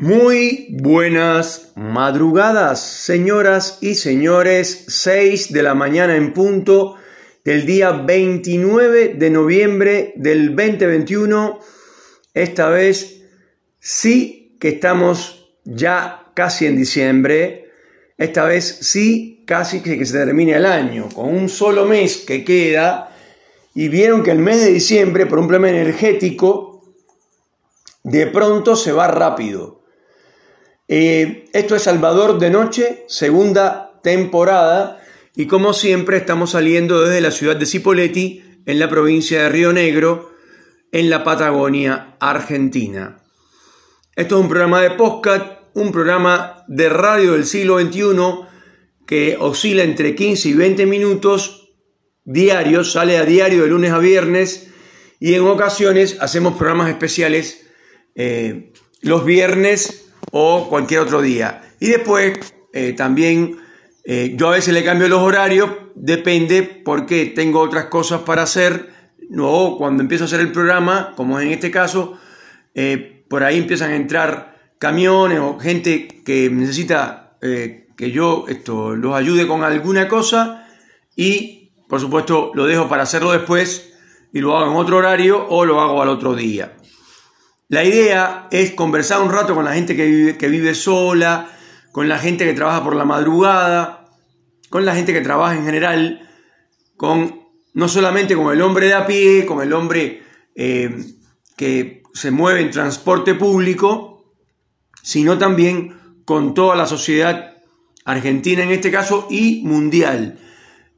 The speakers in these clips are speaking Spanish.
Muy buenas madrugadas, señoras y señores. 6 de la mañana en punto del día 29 de noviembre del 2021. Esta vez sí que estamos ya casi en diciembre. Esta vez sí casi que se termine el año, con un solo mes que queda. Y vieron que el mes de diciembre, por un problema energético, de pronto se va rápido eh, esto es Salvador de Noche, segunda temporada, y como siempre estamos saliendo desde la ciudad de Cipolletti, en la provincia de Río Negro, en la Patagonia, Argentina. Esto es un programa de podcast, un programa de radio del siglo XXI que oscila entre 15 y 20 minutos diarios, sale a diario de lunes a viernes y en ocasiones hacemos programas especiales eh, los viernes o cualquier otro día. Y después eh, también eh, yo a veces le cambio los horarios, depende porque tengo otras cosas para hacer, o cuando empiezo a hacer el programa, como en este caso, eh, por ahí empiezan a entrar camiones o gente que necesita que yo esto, los ayude con alguna cosa y por supuesto lo dejo para hacerlo después y lo hago en otro horario o lo hago al otro día. La idea es conversar un rato con la gente que vive, que vive sola, con la gente que trabaja por la madrugada, con la gente que trabaja en general, con no solamente con el hombre de a pie, con el hombre eh, que se mueve en transporte público, sino también con toda la sociedad argentina en este caso y mundial.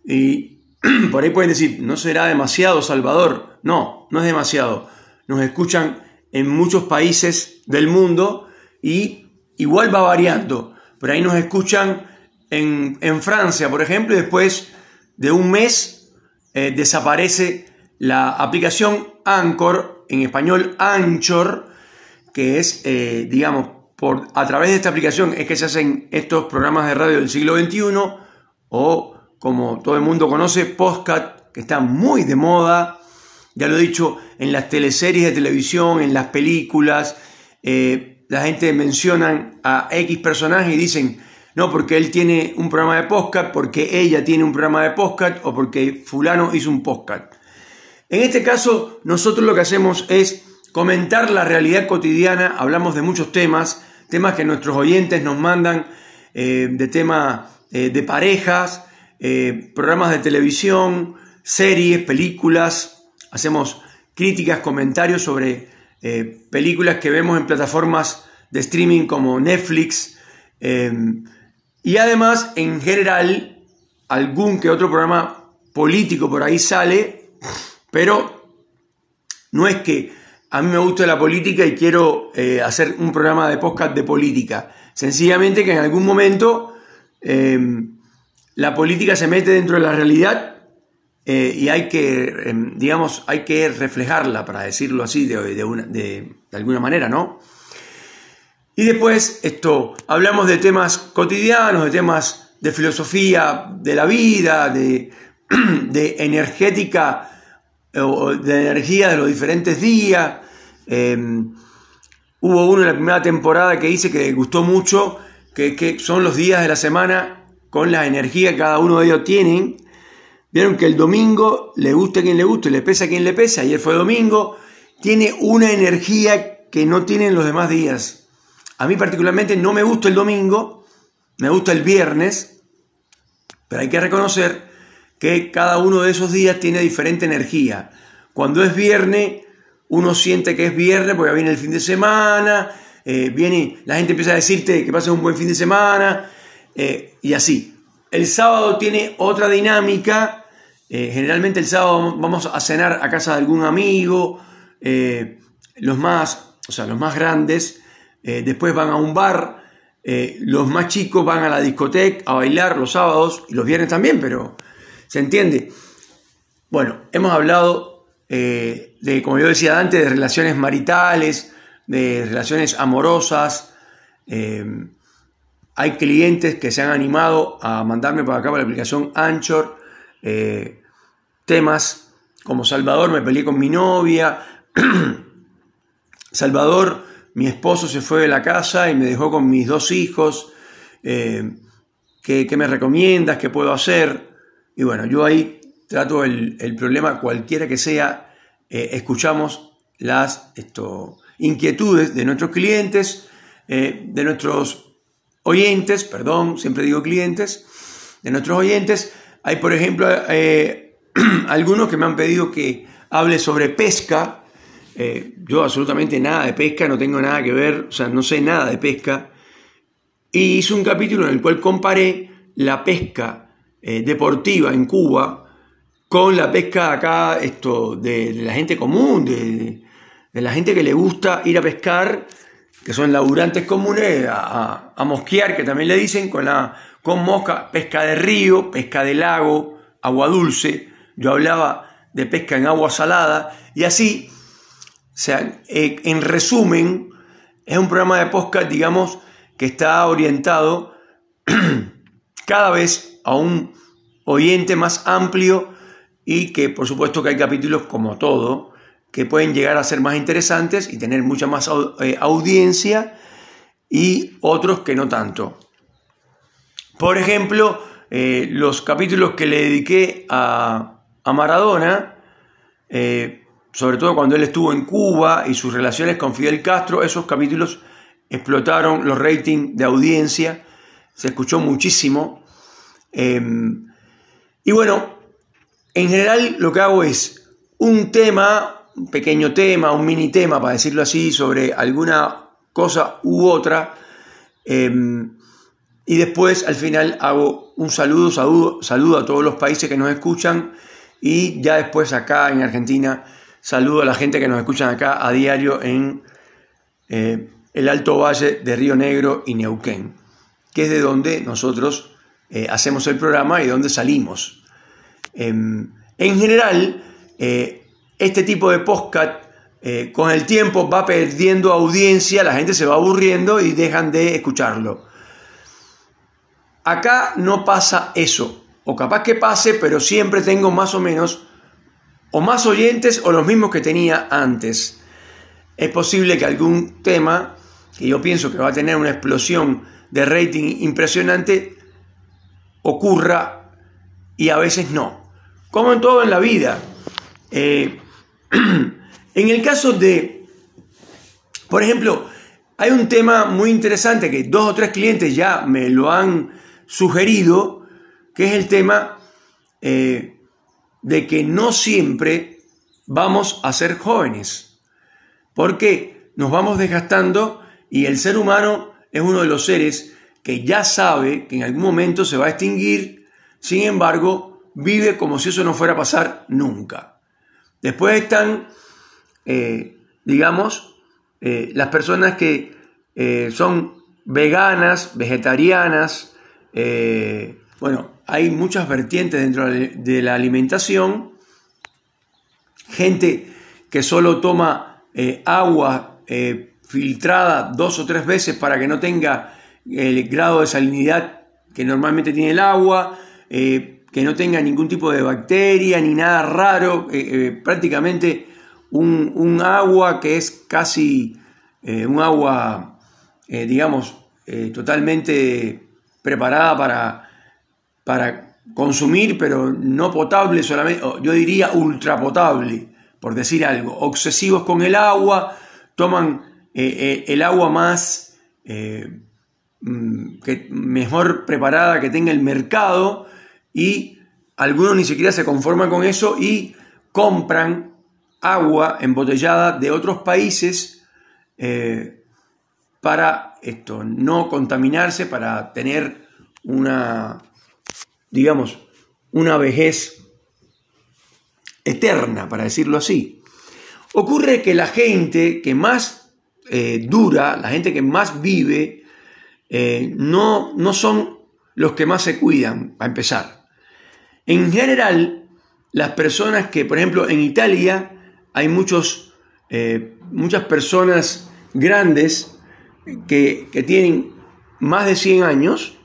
Y por ahí pueden decir, no será demasiado Salvador. No, no es demasiado. Nos escuchan en muchos países del mundo y igual va variando. Por ahí nos escuchan en, Francia, por ejemplo, y después de un mes eh, desaparece la aplicación Anchor, en español Anchor, que es, eh, digamos, por, a través de esta aplicación es que se hacen estos programas de radio del siglo XXI o, como todo el mundo conoce, Postcat, que está muy de moda ya lo he dicho, en las teleseries de televisión, en las películas, eh, la gente menciona a X personaje y dicen, no, porque él tiene un programa de podcast, porque ella tiene un programa de podcast o porque fulano hizo un podcast. En este caso, nosotros lo que hacemos es comentar la realidad cotidiana, hablamos de muchos temas, temas que nuestros oyentes nos mandan, eh, de temas eh, de parejas, programas de televisión, series, películas, hacemos críticas, comentarios sobre eh, películas que vemos en plataformas de streaming como Netflix em, y además en general algún que otro programa político por ahí sale, pero no es que a mí me gusta la política y quiero eh, hacer un programa de podcast de política, sencillamente que en algún momento em, la política se mete dentro de la realidad eh, y hay que, em, digamos, hay que reflejarla, para decirlo así, de, de, alguna manera, ¿no? Y después, esto, hablamos de temas cotidianos, de temas de filosofía de la vida, de, de energética de energía de los diferentes días. Em, hubo uno en la primera temporada que dice que gustó mucho, que, que son los días de la semana con la energía que cada uno de ellos tienen Vieron que el domingo le gusta a quien le guste, le pesa a quien le pesa. Ayer fue domingo. Tiene una energía que no tienen los demás días. A mí particularmente no me gusta el domingo, me gusta el viernes, pero hay que reconocer que cada uno de esos días tiene diferente energía. Cuando es viernes, uno siente que es viernes porque viene el fin de semana, eh, viene, la gente empieza a decirte que pases un buen fin de semana, eh, y así. El sábado tiene otra dinámica eh, generalmente el sábado vamos a cenar a casa de algún amigo, eh, los, más, o sea, los más grandes, eh, después van a un bar, los más chicos van a la discoteca a bailar los sábados y los viernes también, pero se entiende. Bueno, hemos hablado de, como yo decía antes, de relaciones maritales, de relaciones amorosas. Hay clientes que se han animado a mandarme para acá por la aplicación Anchor temas como Salvador, me peleé con mi novia, Salvador, mi esposo se fue de la casa y me dejó con mis dos hijos, eh, ¿qué, me recomiendas? ¿Qué puedo hacer? Y bueno, yo ahí trato el, problema, cualquiera que sea, eh, escuchamos las inquietudes de nuestros clientes, eh, de nuestros oyentes, perdón, siempre digo clientes, de nuestros oyentes. Hay, por ejemplo, algunos que me han pedido que hable sobre pesca, eh, yo absolutamente nada de pesca, no tengo nada que ver, o sea, no sé nada de pesca. Y hice un capítulo en el cual comparé la pesca eh, deportiva en Cuba con la pesca acá esto, de, la gente común, de, la gente que le gusta ir a pescar, que son laburantes comunes, a, mosquear, que también le dicen, con, la, con mosca, pesca de río, pesca de lago, agua dulce. Yo hablaba de pesca en agua salada y así o sea, eh, en resumen, es un programa de podcast, digamos, que está orientado cada vez a un oyente más amplio y que por supuesto que hay capítulos como todo que pueden llegar a ser más interesantes y tener mucha más eh, audiencia y otros que no tanto. Por ejemplo, eh, los capítulos que le dediqué a, Maradona, sobre todo cuando él estuvo en Cuba y sus relaciones con Fidel Castro, esos capítulos explotaron los ratings de audiencia, se escuchó muchísimo. Em, y bueno, en general lo que hago es un tema, pequeño tema, un mini tema, para decirlo así, sobre alguna cosa u otra. Em, y después al final hago un saludo, saludo, saludo a todos los países que nos escuchan y ya después acá en Argentina Saludo a la gente que nos escuchan acá a diario en eh, el Alto Valle de Río Negro y Neuquén, que es de donde nosotros eh, hacemos el programa y de donde salimos. Em, en general, eh, este tipo de podcast con el tiempo va perdiendo audiencia, la gente se va aburriendo y dejan de escucharlo. Acá no pasa eso, o capaz que pase, pero siempre tengo más o menos o más oyentes o los mismos que tenía antes. Es posible que algún tema, que yo pienso que va a tener una explosión de rating impresionante, ocurra y a veces no. Como en todo en la vida. Eh, en el caso de, por ejemplo, hay un tema muy interesante que dos o tres clientes ya me lo han sugerido, que es el tema eh, de que no siempre vamos a ser jóvenes, porque nos vamos desgastando y el ser humano es uno de los seres que ya sabe que en algún momento se va a extinguir, sin embargo, vive como si eso no fuera a pasar nunca. Después están, eh, digamos, eh, las personas que eh, son veganas, vegetarianas, bueno, hay muchas vertientes dentro de la alimentación. Gente que solo toma agua filtrada dos o tres veces para que no tenga el grado de salinidad que normalmente tiene el agua, que no tenga ningún tipo de bacteria ni nada raro, prácticamente un, agua que es casi un agua, digamos, totalmente preparada para para consumir, pero no potable solamente, yo diría ultra potable, por decir algo, obsesivos con el agua, toman eh, eh, el agua más eh, mm, mejor preparada que tenga el mercado y algunos ni siquiera se conforman con eso y compran agua embotellada de otros países para esto, no contaminarse, para tener una digamos, una vejez eterna, para decirlo así. Ocurre que la gente que más eh, dura, la gente que más vive, eh, no, no son los que más se cuidan, a empezar. En general, las personas que, por ejemplo, en Italia hay muchos, eh, muchas personas grandes que, que tienen más de 100 años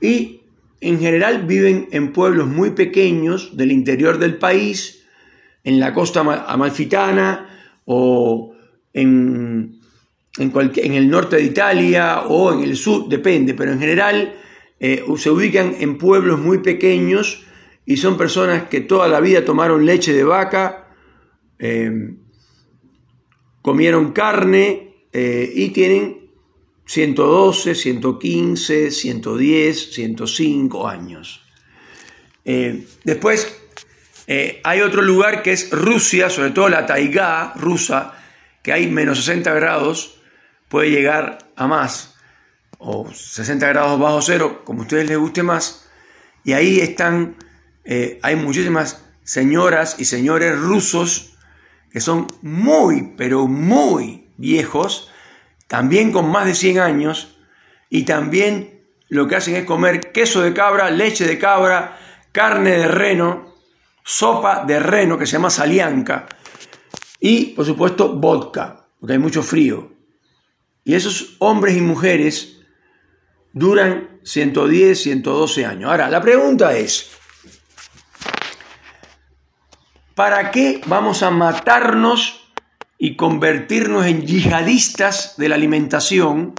y en general viven en pueblos muy pequeños del interior del país, en la costa amalfitana o en, en, en, el norte de Italia o en el sur, depende, pero en general eh, se ubican en pueblos muy pequeños y son personas que toda la vida tomaron leche de vaca, eh, comieron carne eh, y tienen 112, 115, 110, 105 años. después hay otro lugar que es Rusia, sobre todo la taigá rusa, que hay menos 60 grados, puede llegar a más, o 60 grados bajo cero, como a ustedes les guste más, y ahí están, eh, hay muchísimas señoras y señores rusos que son muy, pero muy viejos, también con más de 100 años, y también lo que hacen es comer queso de cabra, leche de cabra, carne de reno, sopa de reno que se llama salianca, y por supuesto vodka, porque hay mucho frío. Y esos hombres y mujeres duran 110, 112 años. Ahora, la pregunta es, ¿para qué vamos a matarnos y convertirnos en yihadistas de la alimentación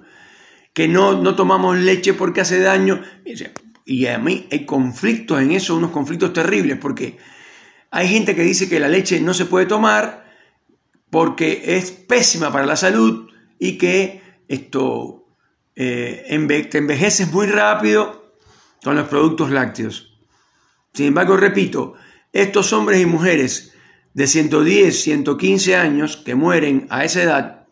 que no, no tomamos leche porque hace daño? Y a mí hay conflictos en eso, unos conflictos terribles, porque hay gente que dice que la leche no se puede tomar porque es pésima para la salud y que esto eh, te envejeces muy rápido con los productos lácteos. Sin embargo, repito, estos hombres y mujeres de 110, 115 años que mueren a esa edad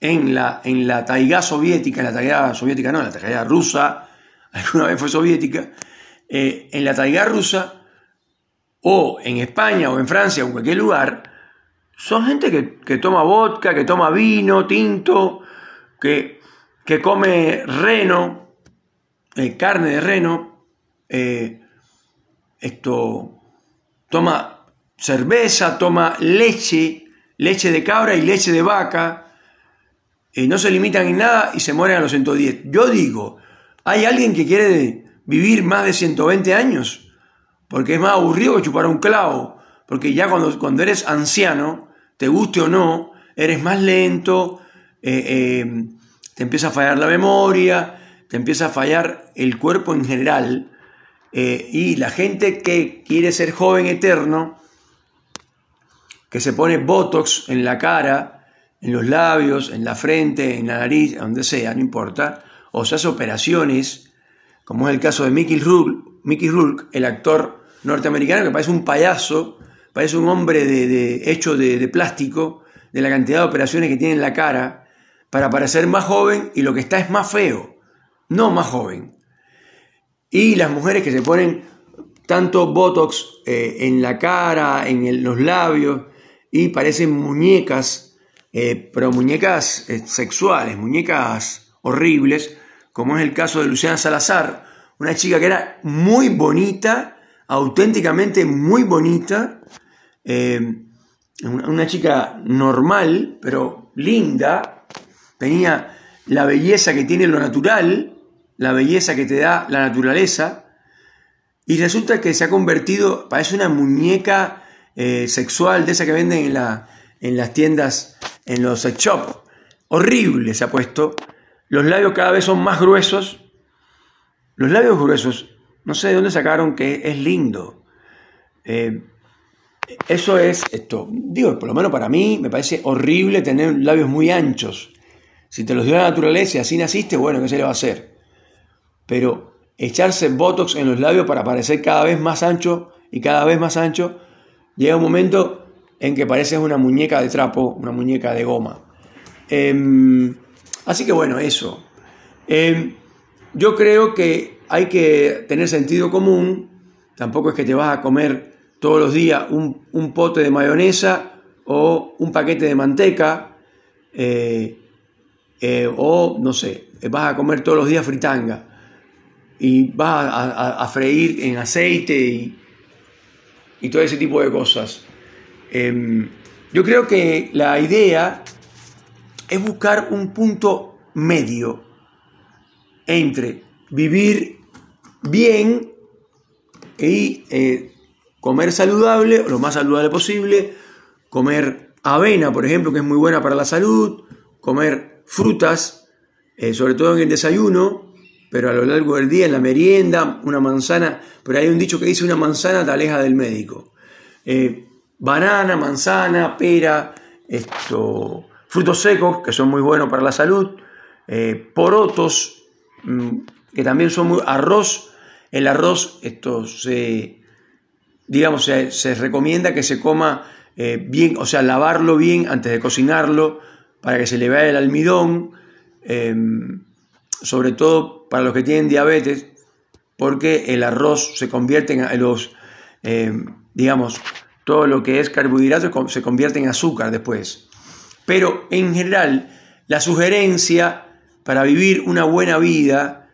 en la, en la taiga soviética, en la taiga soviética no, en la taiga rusa, alguna vez fue soviética, eh, en la taiga rusa o en España o en Francia o en cualquier lugar, son gente que, toma vodka, que toma vino, tinto, que, que come reno, eh, carne de reno, eh, esto, toma cerveza, toma leche, leche de cabra y leche de vaca, y no se limitan en nada y se mueren a los 110. Yo digo, ¿hay alguien que quiere vivir más de 120 años? Porque es más aburrido que chupar un clavo, porque ya cuando, cuando eres anciano, te guste o no, eres más lento, eh, eh, te empieza a fallar la memoria, te empieza a fallar el cuerpo en general. Eh, y la gente que quiere ser joven eterno, que se pone Botox en la cara, en los labios, en la frente, en la nariz, donde sea, no importa, o se hace operaciones, como es el caso de Mickey Rourke, Mickey Rourke el actor norteamericano que parece un payaso, parece un hombre de, hecho de, plástico, de la cantidad de operaciones que tiene en la cara, para parecer más joven y lo que está es más feo, no más joven. Y las mujeres que se ponen tanto Botox eh, en la cara, en los labios, y parecen muñecas, eh, pero muñecas eh, sexuales, muñecas horribles, como es el caso de Luciana Salazar, una chica que era muy bonita, auténticamente muy bonita, una chica normal, pero linda, tenía la belleza que tiene lo natural, la belleza que te da la naturaleza, y resulta que se ha convertido, parece una muñeca eh, sexual de esa que venden en, la, en las tiendas, en los shops. Horrible se ha puesto. Los labios cada vez son más gruesos. Los labios gruesos, no sé de dónde sacaron que es lindo. Eh, eso es esto. Digo, por lo menos para mí me parece horrible tener labios muy anchos. Si te los dio la naturaleza y así naciste, bueno, ¿qué se le va a hacer? Pero echarse botox en los labios para parecer cada vez más ancho y cada vez más ancho, llega un momento en que pareces una muñeca de trapo, una muñeca de goma. Em, así que bueno, eso. Em, yo creo que hay que tener sentido común. Tampoco es que te vas a comer todos los días un, pote de mayonesa o un paquete de manteca eh, eh, o no sé, vas a comer todos los días fritanga y vas a, freír en aceite y, y, todo ese tipo de cosas. Em, yo creo que la idea es buscar un punto medio entre vivir bien y eh, comer saludable, lo más saludable posible, comer avena, por ejemplo, que es muy buena para la salud, comer frutas, eh, sobre todo en el desayuno, pero a lo largo del día, en la merienda, una manzana, pero hay un dicho que dice una manzana te aleja del médico. Eh, banana, manzana, pera, esto, frutos secos, que son muy buenos para la salud, eh, porotos, mm, que también son muy... arroz, el arroz, esto se, digamos, se, recomienda que se coma bien, o sea, lavarlo bien antes de cocinarlo, para que se le vea el almidón, em, sobre todo para los que tienen diabetes, porque el arroz se convierte en los, em, digamos, todo lo que es carbohidrato se convierte en azúcar después. Pero en general, la sugerencia para vivir una buena vida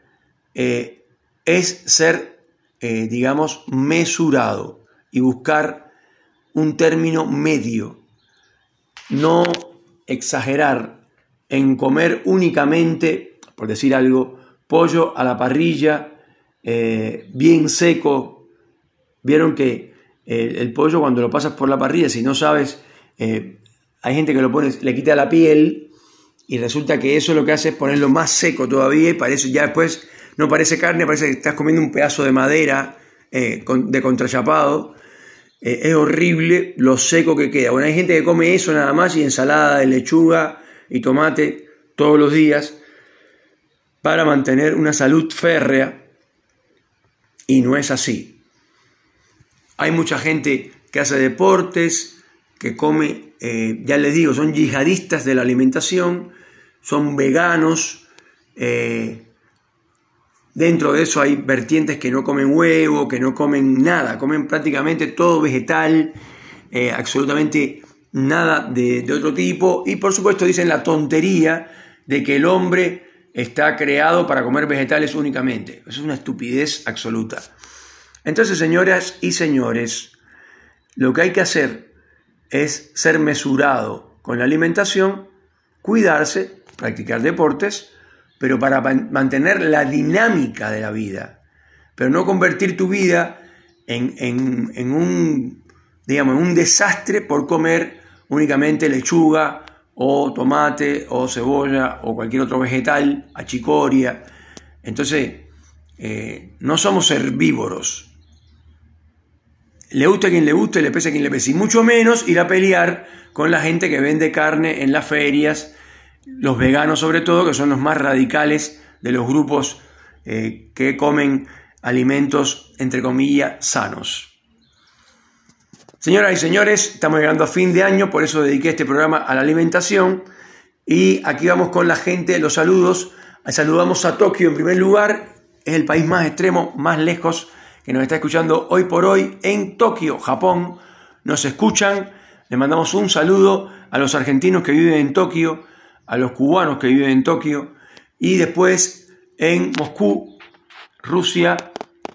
eh, es ser, eh, digamos, mesurado y buscar un término medio. No exagerar en comer únicamente, por decir algo, pollo a la parrilla, eh, bien seco. Vieron que el pollo cuando lo pasas por la parrilla, si no sabes, eh, hay gente que lo pone, le quita la piel y resulta que eso lo que hace es ponerlo más seco todavía y parece, ya después no parece carne, parece que estás comiendo un pedazo de madera eh, de contrachapado. Eh, es horrible lo seco que queda. Bueno, hay gente que come eso nada más y ensalada de lechuga y tomate todos los días para mantener una salud férrea y no es así. Hay mucha gente que hace deportes, que come, eh, ya les digo, son yihadistas de la alimentación, son veganos. Eh, dentro de eso hay vertientes que no comen huevo, que no comen nada, comen prácticamente todo vegetal, eh, absolutamente nada de, de otro tipo. Y por supuesto dicen la tontería de que el hombre está creado para comer vegetales únicamente. Es una estupidez absoluta. Entonces, señoras y señores, lo que hay que hacer es ser mesurado con la alimentación, cuidarse, practicar deportes, pero para mantener la dinámica de la vida, pero no convertir tu vida en, un, digamos, en un desastre por comer únicamente lechuga o tomate o cebolla o cualquier otro vegetal, achicoria. Entonces, eh, no somos herbívoros, le gusta a quien le guste, le pese a quien le pese, y mucho menos ir a pelear con la gente que vende carne en las ferias, los veganos sobre todo, que son los más radicales de los grupos eh, que comen alimentos, entre comillas, sanos. Señoras y señores, estamos llegando a fin de año, por eso dediqué este programa a la alimentación. Y aquí vamos con la gente, los saludos. Saludamos a Tokio en primer lugar, es el país más extremo, más lejos que nos está escuchando hoy por hoy en Tokio, Japón. Nos escuchan. Le mandamos un saludo a los argentinos que viven en Tokio, a los cubanos que viven en Tokio y después en Moscú, Rusia,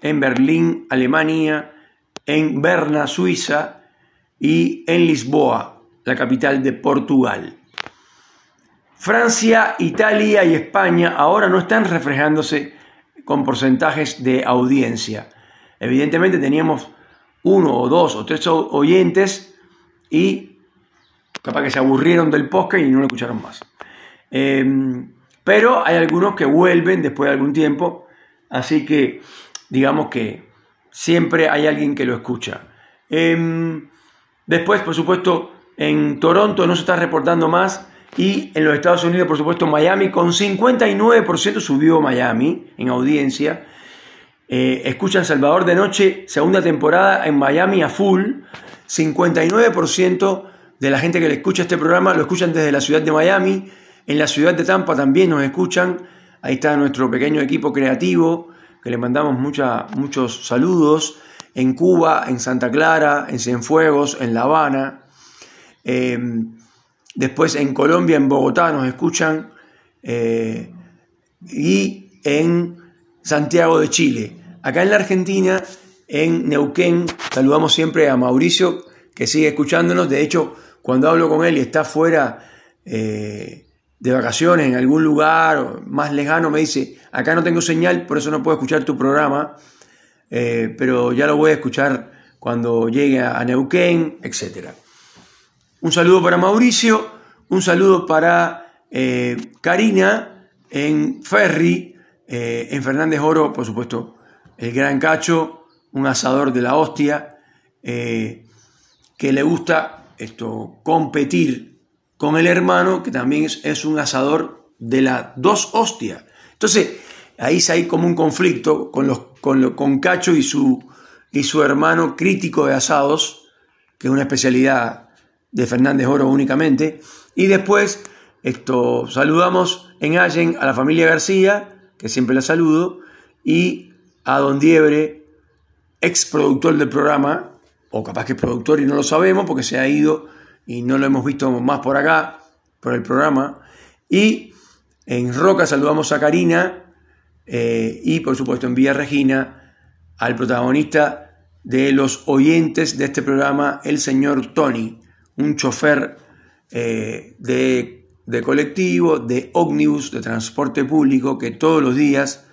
en Berlín, Alemania, en Berna, Suiza y en Lisboa, la capital de Portugal. Francia, Italia y España ahora no están reflejándose con porcentajes de audiencia. Evidentemente teníamos uno o dos o tres oyentes y capaz que se aburrieron del podcast y no lo escucharon más. Em, pero hay algunos que vuelven después de algún tiempo, así que digamos que siempre hay alguien que lo escucha. Em, después, por supuesto, en Toronto no se está reportando más y en los Estados Unidos, por supuesto, Miami con 59% subió Miami en audiencia eh, escuchan Salvador de Noche, segunda temporada en Miami a full. 59% de la gente que le escucha este programa lo escuchan desde la ciudad de Miami. En la ciudad de Tampa también nos escuchan. Ahí está nuestro pequeño equipo creativo, que le mandamos muchos saludos. En Cuba, en Santa Clara, en Cienfuegos, en La Habana. Em, después en Colombia, en Bogotá nos escuchan. Eh, y en Santiago de Chile. Acá en la Argentina, en Neuquén, saludamos siempre a Mauricio, que sigue escuchándonos. De hecho, cuando hablo con él y está fuera eh, de vacaciones en algún lugar más lejano, me dice, acá no tengo señal, por eso no puedo escuchar tu programa, eh, pero ya lo voy a escuchar cuando llegue a Neuquén, etc. Un saludo para Mauricio, un saludo para eh, Karina en Ferry, eh, en Fernández Oro, por supuesto, el gran cacho, un asador de la hostia, que le gusta esto, competir con el hermano, que también es, un asador de las dos hostias. Entonces, ahí hay como un conflicto con, los, con, con Cacho y su, y su hermano crítico de asados, que es una especialidad de Fernández Oro únicamente. Y después esto, saludamos en Allen a la familia García, que siempre la saludo, y a Don Diebre, ex productor del programa, o capaz que es productor y no lo sabemos porque se ha ido y no lo hemos visto más por acá, por el programa. Y en Roca saludamos a Karina eh, y por supuesto en Villa Regina al protagonista de los oyentes de este programa, el señor Tony, un chofer eh, de, de, colectivo, de ómnibus, de transporte público, que todos los días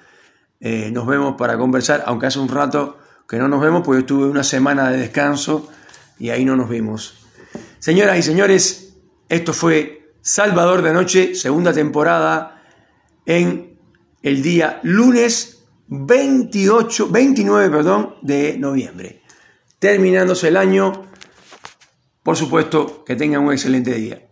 eh, nos vemos para conversar, aunque hace un rato que no nos vemos, porque estuve una semana de descanso y ahí no nos vimos. Señoras y señores, esto fue Salvador de Noche, segunda temporada, en el día lunes 28, 29 perdón, de noviembre. Terminándose el año, por supuesto, que tengan un excelente día.